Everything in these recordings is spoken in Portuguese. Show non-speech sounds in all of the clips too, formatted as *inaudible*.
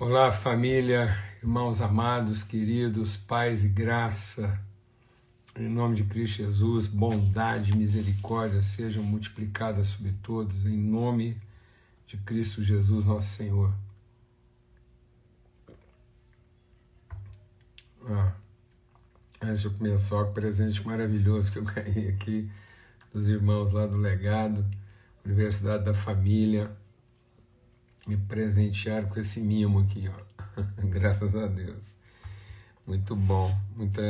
Olá, família, irmãos amados, queridos, paz e graça, em nome de Cristo Jesus, bondade e misericórdia sejam multiplicadas sobre todos, em nome de Cristo Jesus, nosso Senhor. Ah, antes de eu começar, o presente maravilhoso que eu ganhei aqui dos irmãos lá do Legado, Universidade da Família me presentearam com esse mimo aqui, ó. *laughs* Graças a Deus. Muito bom, muita,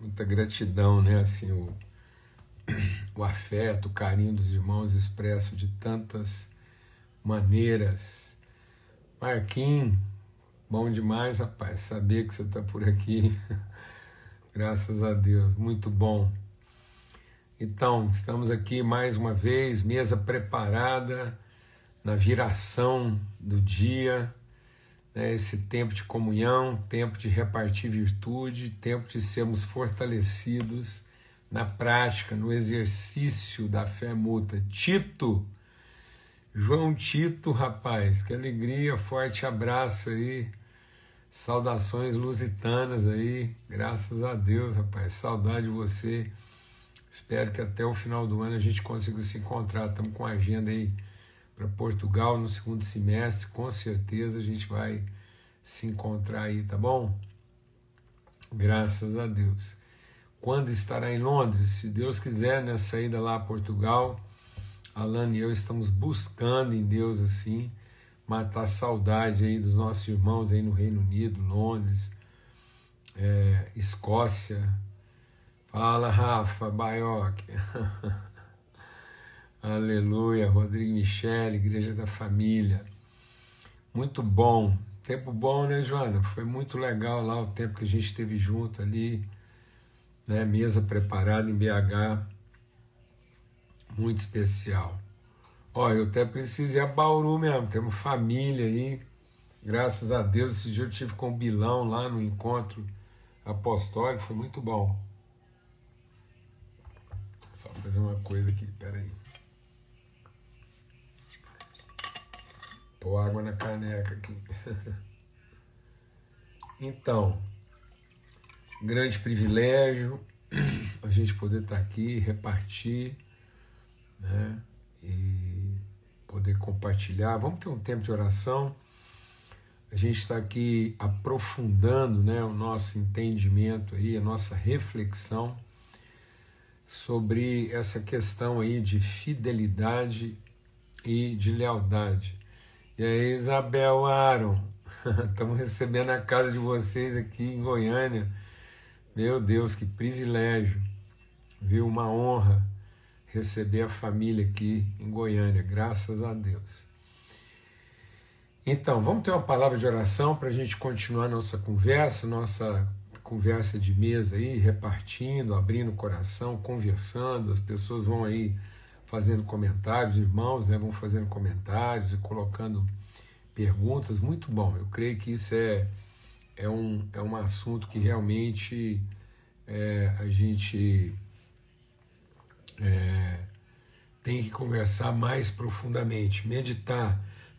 muita gratidão, né? Assim, o, o afeto, o carinho dos irmãos expresso de tantas maneiras. Marquinhos, bom demais, rapaz, saber que você está por aqui. *laughs* Graças a Deus, muito bom. Então, estamos aqui mais uma vez, mesa preparada na viração do dia, né, esse tempo de comunhão, tempo de repartir virtude, tempo de sermos fortalecidos na prática, no exercício da fé mútua. Tito, João Tito, rapaz, que alegria, forte abraço aí, saudações lusitanas aí, graças a Deus, rapaz, saudade de você. Espero que até o final do ano a gente consiga se encontrar. Estamos com a agenda aí para Portugal no segundo semestre, com certeza a gente vai se encontrar aí, tá bom? Graças a Deus. Quando estará em Londres? Se Deus quiser, nessa ida lá a Portugal, Alana e eu estamos buscando em Deus assim, matar a saudade aí dos nossos irmãos aí no Reino Unido, Londres, é, Escócia. Fala, Rafa, Baioc. *laughs* Aleluia, Rodrigo Michele, Igreja da Família. Muito bom. Tempo bom, né, Joana? Foi muito legal lá o tempo que a gente esteve junto ali, né? Mesa preparada em BH. Muito especial. Ó, eu até preciso ir a Bauru mesmo, temos família aí. Graças a Deus, esse dia eu tive com o Bilão lá no encontro apostólico, foi muito bom. Só fazer uma coisa aqui, peraí. Pôr água na caneca aqui. então, grande privilégio a gente poder estar aqui, repartir, né? E poder compartilhar. Vamos ter um tempo de oração. A gente está aqui aprofundando né, o nosso entendimento aí, a nossa reflexão sobre essa questão aí de fidelidade e de lealdade. E aí, Isabel Aaron, estamos *laughs* recebendo a casa de vocês aqui em Goiânia. Meu Deus, que privilégio, viu? Uma honra receber a família aqui em Goiânia, graças a Deus. Então, vamos ter uma palavra de oração para a gente continuar nossa conversa, nossa conversa de mesa aí, repartindo, abrindo o coração, conversando, as pessoas vão aí fazendo comentários, irmãos né, vão fazendo comentários e colocando perguntas, muito bom. Eu creio que isso é, é, um, é um assunto que realmente é, a gente é, tem que conversar mais profundamente, meditar,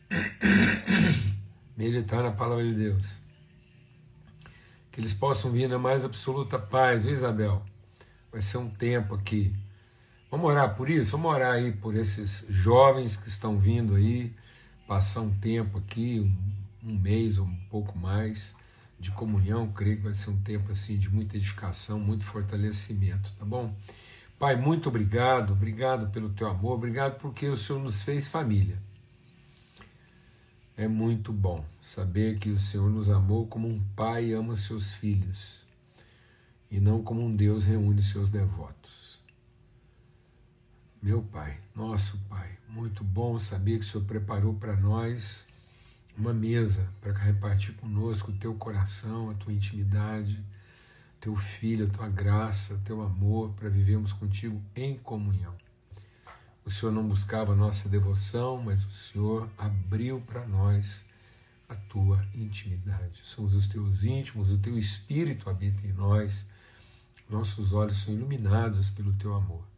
*coughs* meditar na palavra de Deus. Que eles possam vir na mais absoluta paz, viu, Isabel? Vai ser um tempo aqui Vamos orar por isso? Vamos orar aí por esses jovens que estão vindo aí, passar um tempo aqui, um, um mês ou um pouco mais de comunhão. Creio que vai ser um tempo assim de muita edificação, muito fortalecimento, tá bom? Pai, muito obrigado, obrigado pelo teu amor, obrigado porque o Senhor nos fez família. É muito bom saber que o Senhor nos amou como um pai ama seus filhos e não como um Deus reúne seus devotos. Meu Pai, nosso Pai, muito bom saber que o Senhor preparou para nós uma mesa para repartir conosco o teu coração, a tua intimidade, teu filho, a tua graça, teu amor, para vivermos contigo em comunhão. O Senhor não buscava a nossa devoção, mas o Senhor abriu para nós a tua intimidade. Somos os teus íntimos, o teu espírito habita em nós, nossos olhos são iluminados pelo teu amor.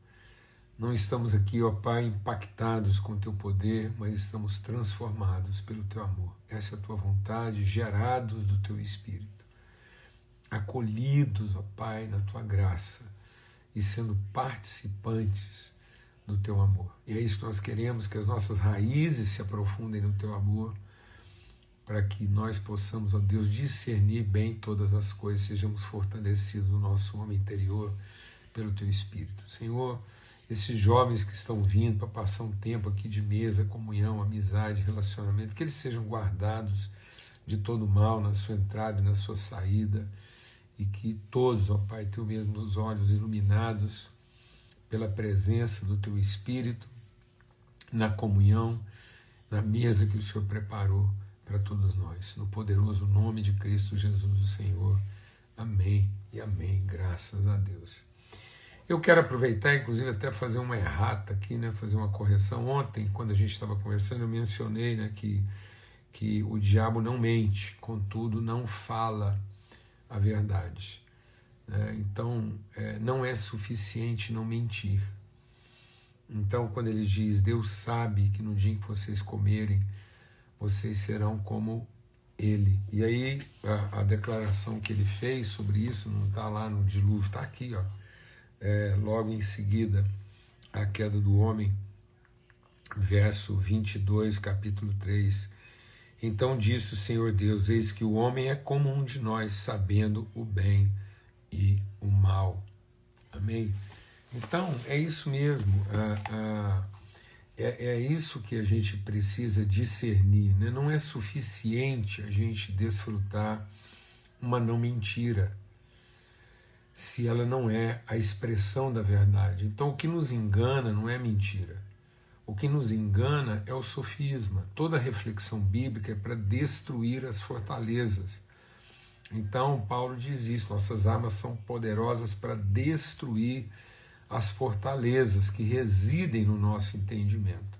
Não estamos aqui, ó Pai, impactados com o teu poder, mas estamos transformados pelo teu amor. Essa é a tua vontade, gerados do teu espírito, acolhidos, ó Pai, na tua graça e sendo participantes do teu amor. E é isso que nós queremos, que as nossas raízes se aprofundem no teu amor, para que nós possamos, ó Deus, discernir bem todas as coisas, sejamos fortalecidos no nosso homem interior pelo teu espírito. Senhor, esses jovens que estão vindo para passar um tempo aqui de mesa, comunhão, amizade, relacionamento, que eles sejam guardados de todo mal na sua entrada e na sua saída, e que todos, ó Pai, tenham mesmo os olhos iluminados pela presença do Teu Espírito na comunhão, na mesa que o Senhor preparou para todos nós. No poderoso nome de Cristo Jesus, o Senhor. Amém e amém. Graças a Deus. Eu quero aproveitar, inclusive, até fazer uma errata aqui, né, fazer uma correção. Ontem, quando a gente estava conversando, eu mencionei né, que, que o diabo não mente, contudo, não fala a verdade. Né? Então, é, não é suficiente não mentir. Então, quando ele diz, Deus sabe que no dia em que vocês comerem, vocês serão como ele. E aí, a, a declaração que ele fez sobre isso não está lá no dilúvio, está aqui, ó é, logo em seguida a queda do homem, verso 22, capítulo 3. Então disse o Senhor Deus: Eis que o homem é como um de nós, sabendo o bem e o mal. Amém? Então, é isso mesmo. é, é isso que a gente precisa discernir. Né? Não é suficiente a gente desfrutar uma não mentira se ela não é a expressão da verdade. Então, o que nos engana não é mentira. O que nos engana é o sofisma. Toda reflexão bíblica é para destruir as fortalezas. Então, Paulo diz isso: nossas armas são poderosas para destruir as fortalezas que residem no nosso entendimento.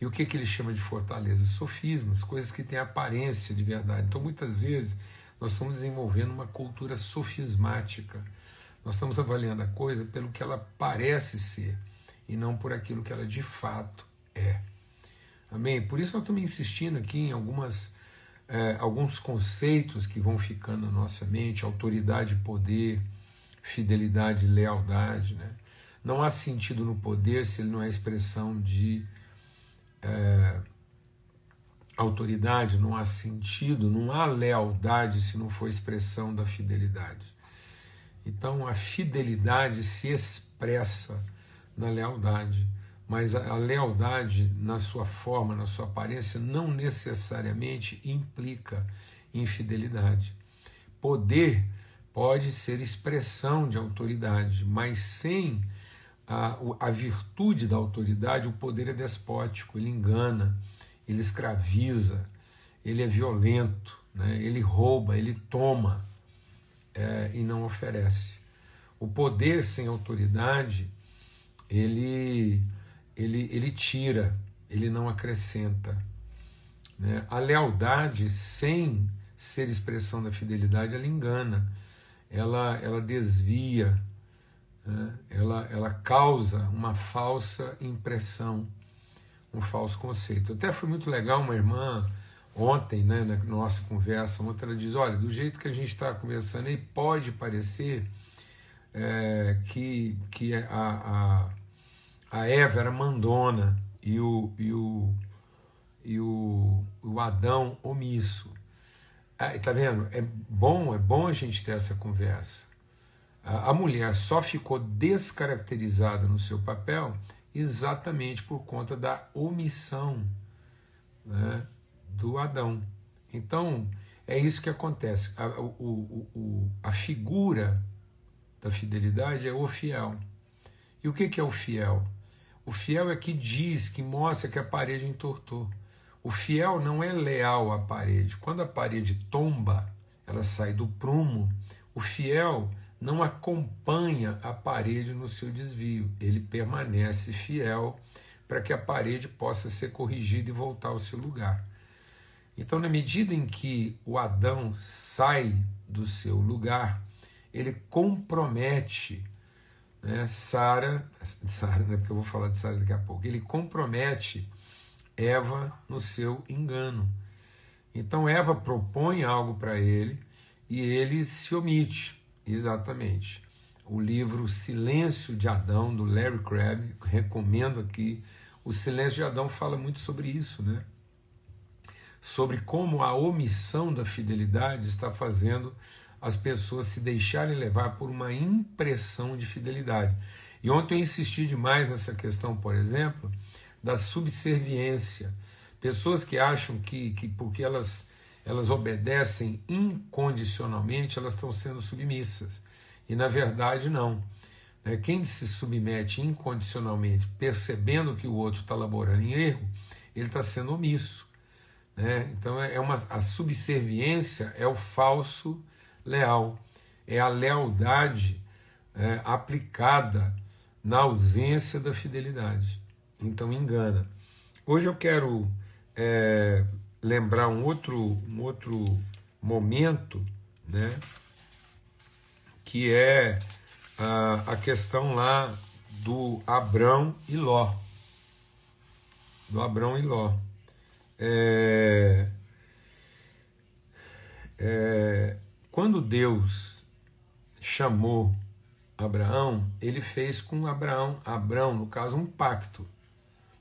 E o que, que ele chama de fortalezas? Sofismas, coisas que têm aparência de verdade. Então, muitas vezes, nós estamos desenvolvendo uma cultura sofismática. Nós estamos avaliando a coisa pelo que ela parece ser e não por aquilo que ela de fato é. Amém? Por isso nós estamos insistindo aqui em algumas, é, alguns conceitos que vão ficando na nossa mente: autoridade poder, fidelidade lealdade. Né? Não há sentido no poder se ele não é expressão de. É, autoridade, não há sentido, não há lealdade se não for expressão da fidelidade. Então a fidelidade se expressa na lealdade, mas a, lealdade na sua forma, na sua aparência, não necessariamente implica infidelidade. Poder pode ser expressão de autoridade, mas sem a, a virtude da autoridade, o poder é despótico, ele engana ele escraviza, ele é violento, né? ele rouba, ele toma é, e não oferece. O poder sem autoridade, ele, ele, ele tira, ele não acrescenta. Né? A lealdade, sem ser expressão da fidelidade, ela engana, ela, ela desvia, né? ela, ela causa uma falsa impressão um falso conceito. Até foi muito legal uma irmã ontem, né, na nossa conversa, ontem ela diz, olha, do jeito que a gente está conversando aí, pode parecer é, que, que a, a, a Eva era mandona e o, e o, e o, o Adão omisso. Ah, tá vendo? É bom, é bom a gente ter essa conversa. A, a mulher só ficou descaracterizada no seu papel exatamente por conta da omissão né, do Adão. Então, é isso que acontece. A, o, o, a figura da fidelidade é o fiel. E o que, que é o fiel? O fiel é que diz, que mostra que a parede entortou. O fiel não é leal à parede. Quando a parede tomba, ela sai do prumo. O fiel não acompanha a parede no seu desvio, ele permanece fiel para que a parede possa ser corrigida e voltar ao seu lugar. Então, na medida em que o Adão sai do seu lugar, ele compromete né, Sara, Sara, né, porque eu vou falar de Sara daqui a pouco, ele compromete Eva no seu engano. Então Eva propõe algo para ele e ele se omite, exatamente. O livro Silêncio de Adão, do Larry Crabb, recomendo aqui. O Silêncio de Adão fala muito sobre isso, né? Sobre como a omissão da fidelidade está fazendo as pessoas se deixarem levar por uma impressão de fidelidade. E ontem eu insisti demais nessa questão, por exemplo, da subserviência. Pessoas que acham que, que porque elas, elas obedecem incondicionalmente, elas estão sendo submissas. E na verdade, não. Né? Quem se submete incondicionalmente, percebendo que o outro está laborando em erro, ele está sendo omisso. Né? Então, é uma, a subserviência é o falso leal, é a lealdade é, aplicada na ausência da fidelidade. Então engana. Hoje eu quero é, lembrar um outro, um outro momento, né, que é a, a questão lá do Abrão e Ló. Do Abrão e Ló. É, é, quando Deus chamou Abraão, ele fez com Abraão, Abraão, no caso, um pacto.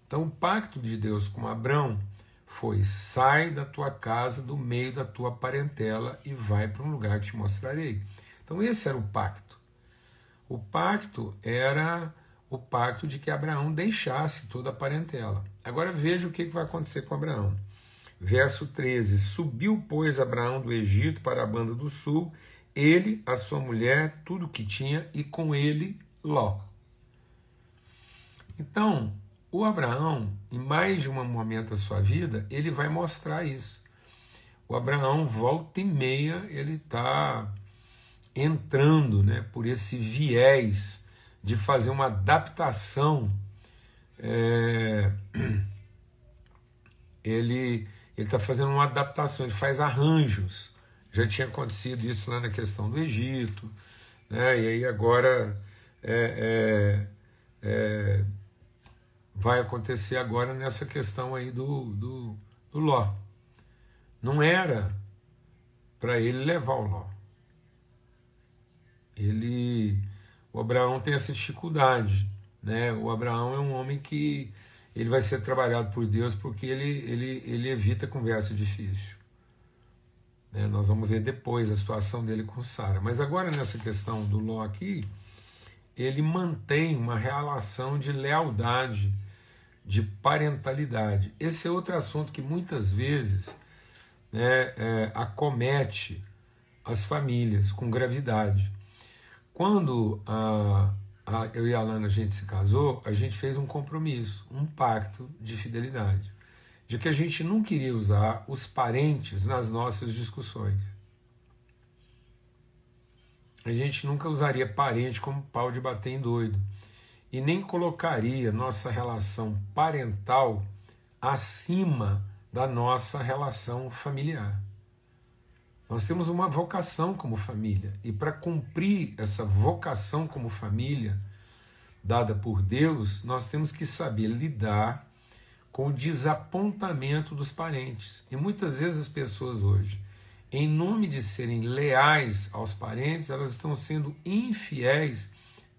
Então, o pacto de Deus com Abraão foi: sai da tua casa, do meio da tua parentela e vai para um lugar que te mostrarei. Então, esse era o pacto. O pacto era o pacto de que Abraão deixasse toda a parentela. Agora veja o que vai acontecer com Abraão. Verso 13: Subiu, pois, Abraão do Egito para a banda do sul, ele, a sua mulher, tudo que tinha, e com ele Ló. Então, o Abraão, em mais de um momento da sua vida, ele vai mostrar isso. O Abraão, volta e meia, ele está entrando né, por esse viés de fazer uma adaptação. É, *clears throat* ele está fazendo uma adaptação, ele faz arranjos. Já tinha acontecido isso lá na questão do Egito, né, e aí agora é, é, é vai acontecer agora nessa questão aí do, do, do Ló. Não era para ele levar o Ló. Ele, o Abraão tem essa dificuldade, né? O Abraão é um homem que ele vai ser trabalhado por Deus porque ele, ele, ele evita conversa difícil. Né? Nós vamos ver depois a situação dele com Sara. Mas agora nessa questão do Ló aqui, ele mantém uma relação de lealdade de parentalidade. Esse é outro assunto que muitas vezes né, é, acomete as famílias com gravidade. Quando a, a, eu e a Alana a gente se casou, a gente fez um compromisso, um pacto de fidelidade, de que a gente não queria usar os parentes nas nossas discussões. A gente nunca usaria parente como pau de bater em doido e nem colocaria nossa relação parental acima da nossa relação familiar. Nós temos uma vocação como família, e para cumprir essa vocação como família dada por Deus, nós temos que saber lidar com o desapontamento dos parentes. E muitas vezes as pessoas hoje, em nome de serem leais aos parentes, elas estão sendo infiéis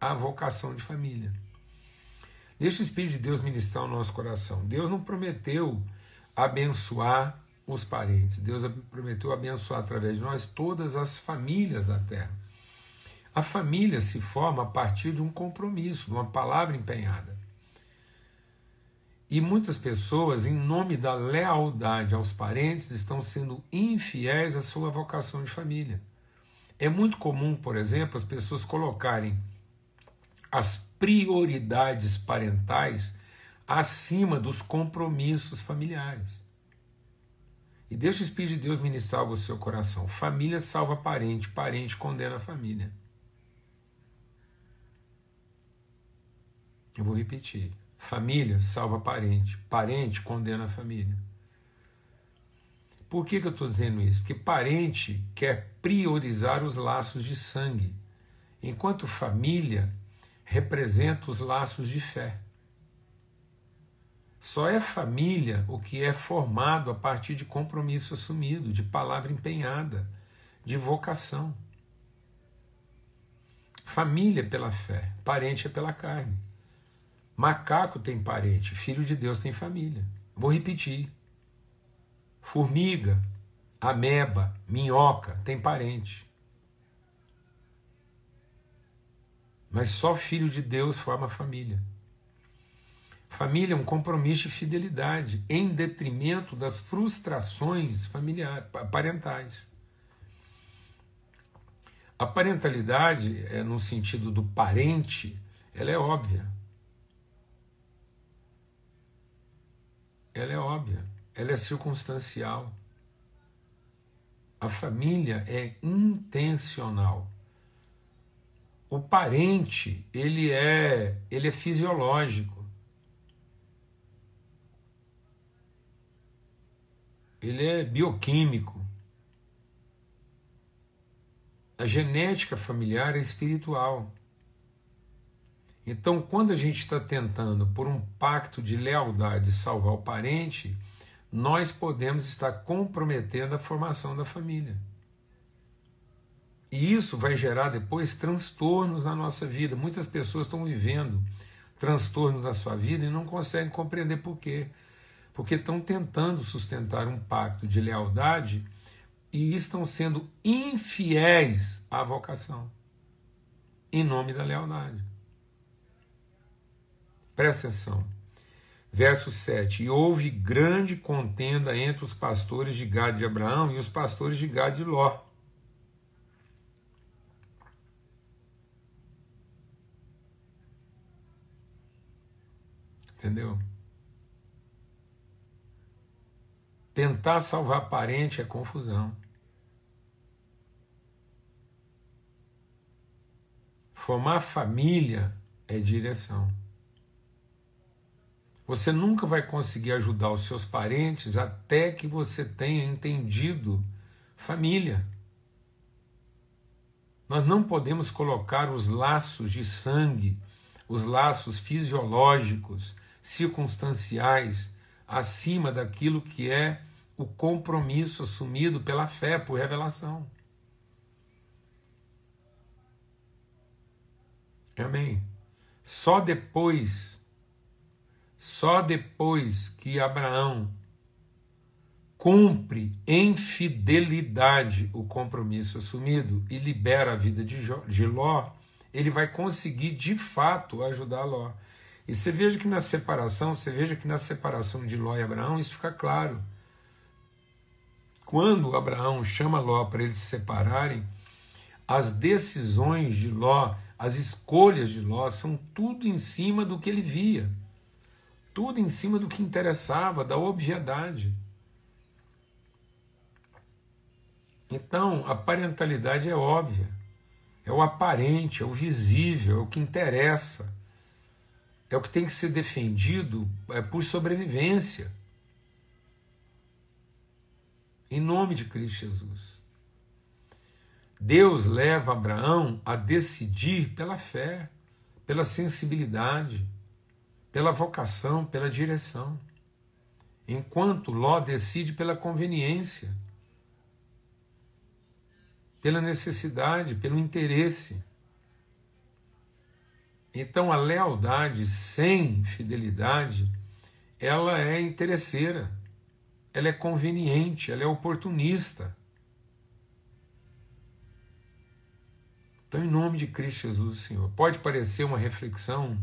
a vocação de família. Deixa o Espírito de Deus ministrar o nosso coração. Deus não prometeu abençoar os parentes, Deus prometeu abençoar através de nós todas as famílias da terra. A família se forma a partir de um compromisso, de uma palavra empenhada. E muitas pessoas, em nome da lealdade aos parentes, estão sendo infiéis à sua vocação de família. É muito comum, por exemplo, as pessoas colocarem as prioridades parentais acima dos compromissos familiares. E deixa o Espírito de Deus ministrar o seu coração. Família salva parente, parente condena a família. Eu vou repetir. Família salva parente, parente condena a família. Por que, que eu estou dizendo isso? Porque parente quer priorizar os laços de sangue, enquanto família representa os laços de fé. Só é família o que é formado a partir de compromisso assumido, de palavra empenhada, de vocação. Família é pela fé, parente é pela carne. Macaco tem parente, filho de Deus tem família. Vou repetir. Formiga, ameba, minhoca tem parente. Mas só filho de Deus forma família. Família é um compromisso de fidelidade em detrimento das frustrações familiares, parentais. A parentalidade, é, no sentido do parente, ela é óbvia. Ela é óbvia, ela é circunstancial. A família é intencional. O parente, ele é, ele é fisiológico. Ele é bioquímico. A genética familiar é espiritual. Então, quando a gente está tentando, por um pacto de lealdade, salvar o parente, nós podemos estar comprometendo a formação da família. E isso vai gerar depois transtornos na nossa vida. Muitas pessoas estão vivendo transtornos na sua vida e não conseguem compreender por quê. Porque estão tentando sustentar um pacto de lealdade e estão sendo infiéis à vocação, em nome da lealdade. Presta atenção. Verso 7: E houve grande contenda entre os pastores de Gade de Abraão e os pastores de Gade de Ló. Entendeu? Tentar salvar parente é confusão. Formar família é direção. Você nunca vai conseguir ajudar os seus parentes até que você tenha entendido família. Nós não podemos colocar os laços de sangue, os laços fisiológicos, circunstanciais, acima daquilo que é o compromisso assumido pela fé, por revelação. Amém. Só depois, só depois que Abraão cumpre em fidelidade o compromisso assumido e libera a vida de Ló, ele vai conseguir de fato ajudar Ló. E você veja que na separação, você veja que na separação de Ló e Abraão, isso fica claro. Quando Abraão chama Ló para eles se separarem, as decisões de Ló, as escolhas de Ló são tudo em cima do que ele via, tudo em cima do que interessava, da obviedade. Então, a parentalidade é óbvia, é o aparente, é o visível, é o que interessa é o que tem que ser defendido é, por sobrevivência. Em nome de Cristo Jesus. Deus leva Abraão a decidir pela fé, pela sensibilidade, pela vocação, pela direção. Enquanto Ló decide pela conveniência, pela necessidade, pelo interesse. Então a lealdade sem fidelidade, ela é interesseira, ela é conveniente, ela é oportunista. Então, em nome de Cristo Jesus, Senhor, pode parecer uma reflexão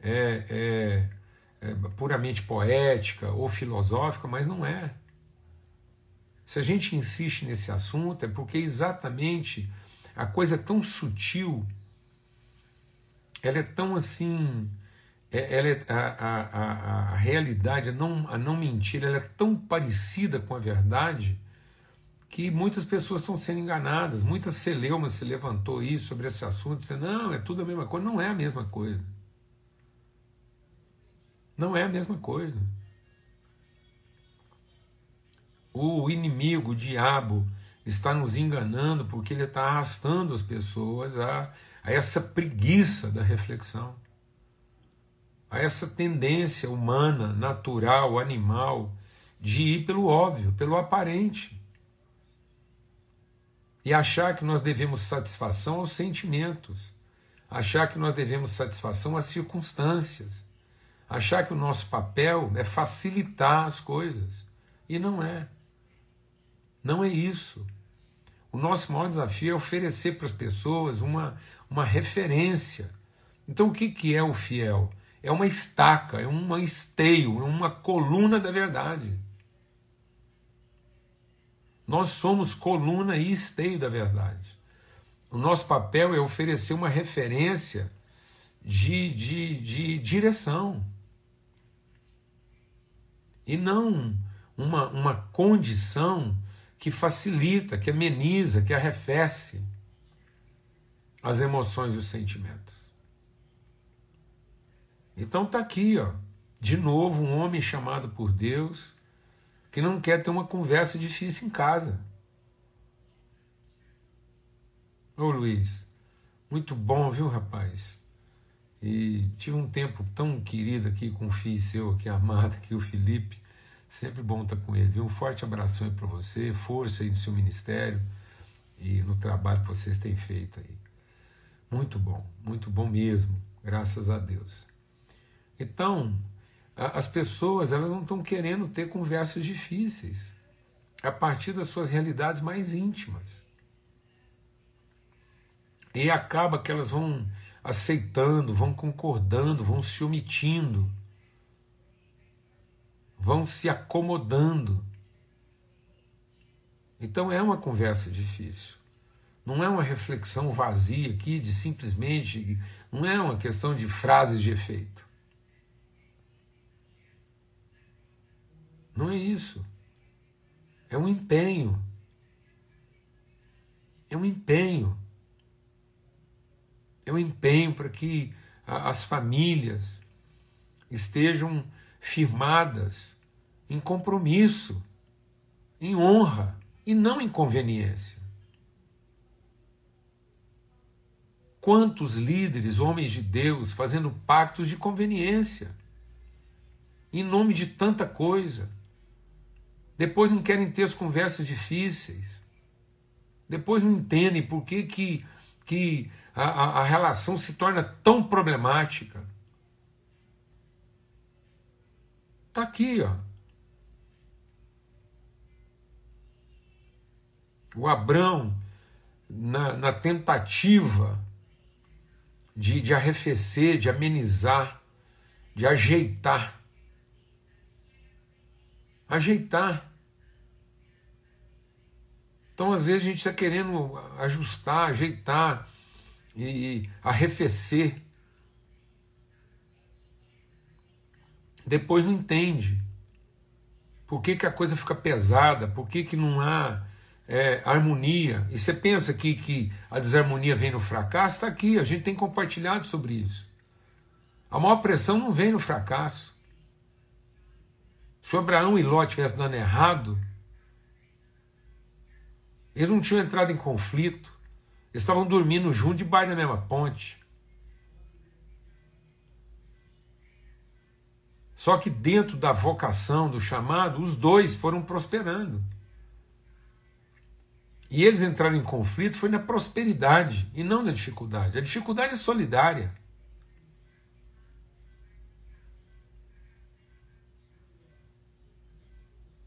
é, é, é, puramente poética ou filosófica, mas não é. Se a gente insiste nesse assunto, é porque exatamente a coisa tão sutil ela é tão assim, é, ela é, a, a, a, a realidade, a não, a não mentir, ela é tão parecida com a verdade que muitas pessoas estão sendo enganadas. Muitas celeumas se levantou isso sobre esse assunto, dizendo, não, é tudo a mesma coisa. Não é a mesma coisa. Não é a mesma coisa. O inimigo, o diabo, está nos enganando porque ele está arrastando as pessoas a, a essa preguiça da reflexão, a essa tendência humana, natural, animal, de ir pelo óbvio, pelo aparente. E achar que nós devemos satisfação aos sentimentos, achar que nós devemos satisfação às circunstâncias, achar que o nosso papel é facilitar as coisas. E não é. Não é isso. O nosso maior desafio é oferecer para as pessoas uma, uma referência. Então, o que, que é o fiel? É uma estaca, é uma esteio, é uma coluna da verdade. Nós somos coluna e esteio da verdade. O nosso papel é oferecer uma referência de, de, de direção. E não uma, uma condição que facilita, que ameniza, que arrefece as emoções e os sentimentos. Então está aqui, ó, de novo, um homem chamado por Deus que não quer ter uma conversa difícil em casa. Ô Luiz, muito bom, viu, rapaz? E tive um tempo tão querido aqui com o filho seu aqui, *laughs* amado, aqui, o Felipe. Sempre bom estar com ele. Viu? Um forte abraço aí para você, força aí no seu ministério e no trabalho que vocês têm feito aí. Muito bom, muito bom mesmo, graças a Deus. Então, as pessoas elas não estão querendo ter conversas difíceis a partir das suas realidades mais íntimas. E acaba que elas vão aceitando, vão concordando, vão se omitindo vão se acomodando. Então é uma conversa difícil. Não é uma reflexão vazia aqui de simplesmente. Não é uma questão de frases de efeito. Não é isso. É um empenho. É um empenho. É um empenho para que as famílias estejam firmadas em compromisso, em honra e não em conveniência. Quantos líderes, homens de Deus, fazendo pactos de conveniência, em nome de tanta coisa, depois não querem ter as conversas difíceis, depois não entendem por que, que, que a, a, relação se torna tão problemática. Está aqui, ó. O Abrão, na, na tentativa de, de arrefecer, de amenizar, de ajeitar. Ajeitar. Então, às vezes, a gente está querendo ajustar, ajeitar e, e arrefecer. Depois não entende. Por que, que a coisa fica pesada? Por que, que não há é, harmonia. E você pensa que, que a desarmonia vem no fracasso? Está aqui, a gente tem compartilhado sobre isso. A maior pressão não vem no fracasso. Se o Abraão e Ló tivessem dando errado, eles não tinham entrado em conflito, eles estavam dormindo juntos debaixo da mesma ponte. Só que dentro da vocação, do chamado, os dois foram prosperando. E eles entraram em conflito foi na prosperidade e não na dificuldade. A dificuldade é solidária.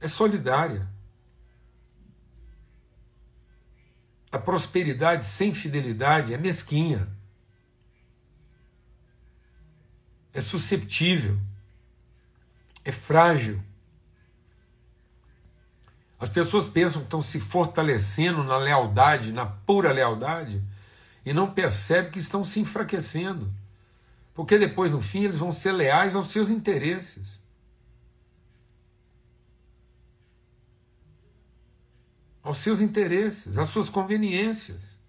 É solidária. A prosperidade sem fidelidade é mesquinha. É susceptível. É frágil. As pessoas pensam que estão se fortalecendo na lealdade, na pura lealdade, e não percebem que estão se enfraquecendo. Porque depois, no fim, eles vão ser leais aos seus interesses. Aos seus interesses, às suas conveniências.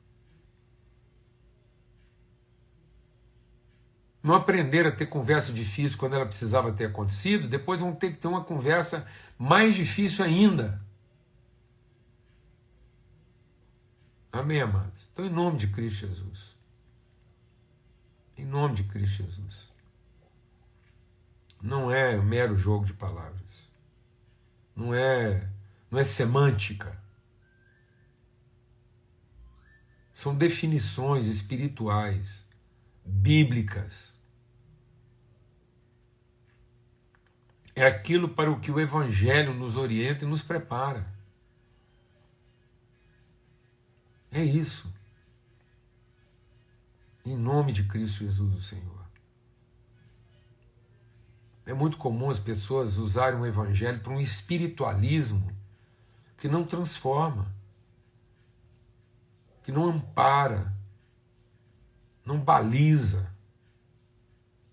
Não aprenderam a ter conversa difícil quando ela precisava ter acontecido, depois vão ter que ter uma conversa mais difícil ainda Amém, amados? Então, em nome de Cristo Jesus. Em nome de Cristo Jesus. Não é mero jogo de palavras. Não é, não é semântica. São definições espirituais, bíblicas. É aquilo para o que o Evangelho nos orienta e nos prepara. É isso. Em nome de Cristo Jesus, o Senhor. É muito comum as pessoas usarem o Evangelho para um espiritualismo que não transforma, que não ampara, não baliza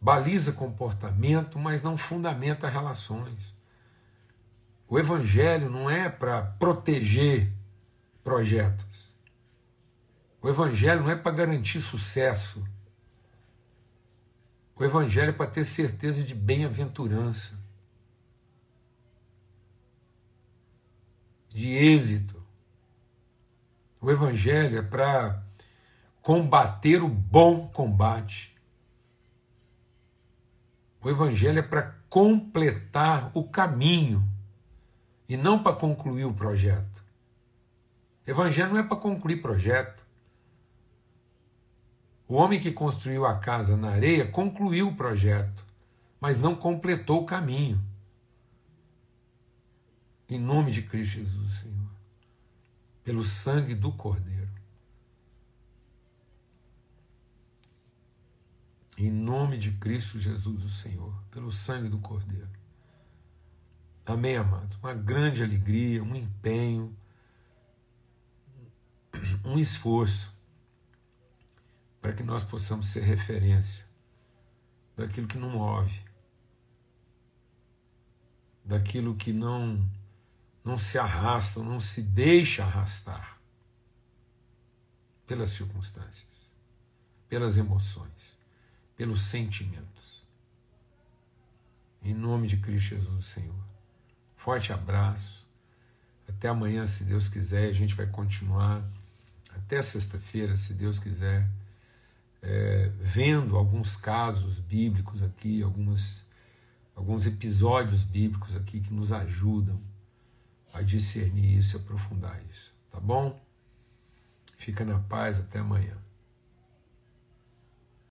baliza comportamento, mas não fundamenta relações. O Evangelho não é para proteger projetos. O Evangelho não é para garantir sucesso. O Evangelho é para ter certeza de bem-aventurança, de êxito. O Evangelho é para combater o bom combate. O Evangelho é para completar o caminho e não para concluir o projeto. O Evangelho não é para concluir projeto. O homem que construiu a casa na areia concluiu o projeto, mas não completou o caminho. Em nome de Cristo Jesus, Senhor, pelo sangue do Cordeiro. Em nome de Cristo Jesus, o Senhor, pelo sangue do Cordeiro. Amém, amados? Uma grande alegria, um empenho, um esforço para que nós possamos ser referência daquilo que não move, daquilo que não não se arrasta, não se deixa arrastar pelas circunstâncias, pelas emoções pelos sentimentos. Em nome de Cristo Jesus, Senhor. Forte abraço. Até amanhã, se Deus quiser. A gente vai continuar até sexta-feira, se Deus quiser, é, vendo alguns casos bíblicos aqui, algumas, alguns episódios bíblicos aqui que nos ajudam a discernir isso aprofundar isso. Tá bom? Fica na paz. Até amanhã.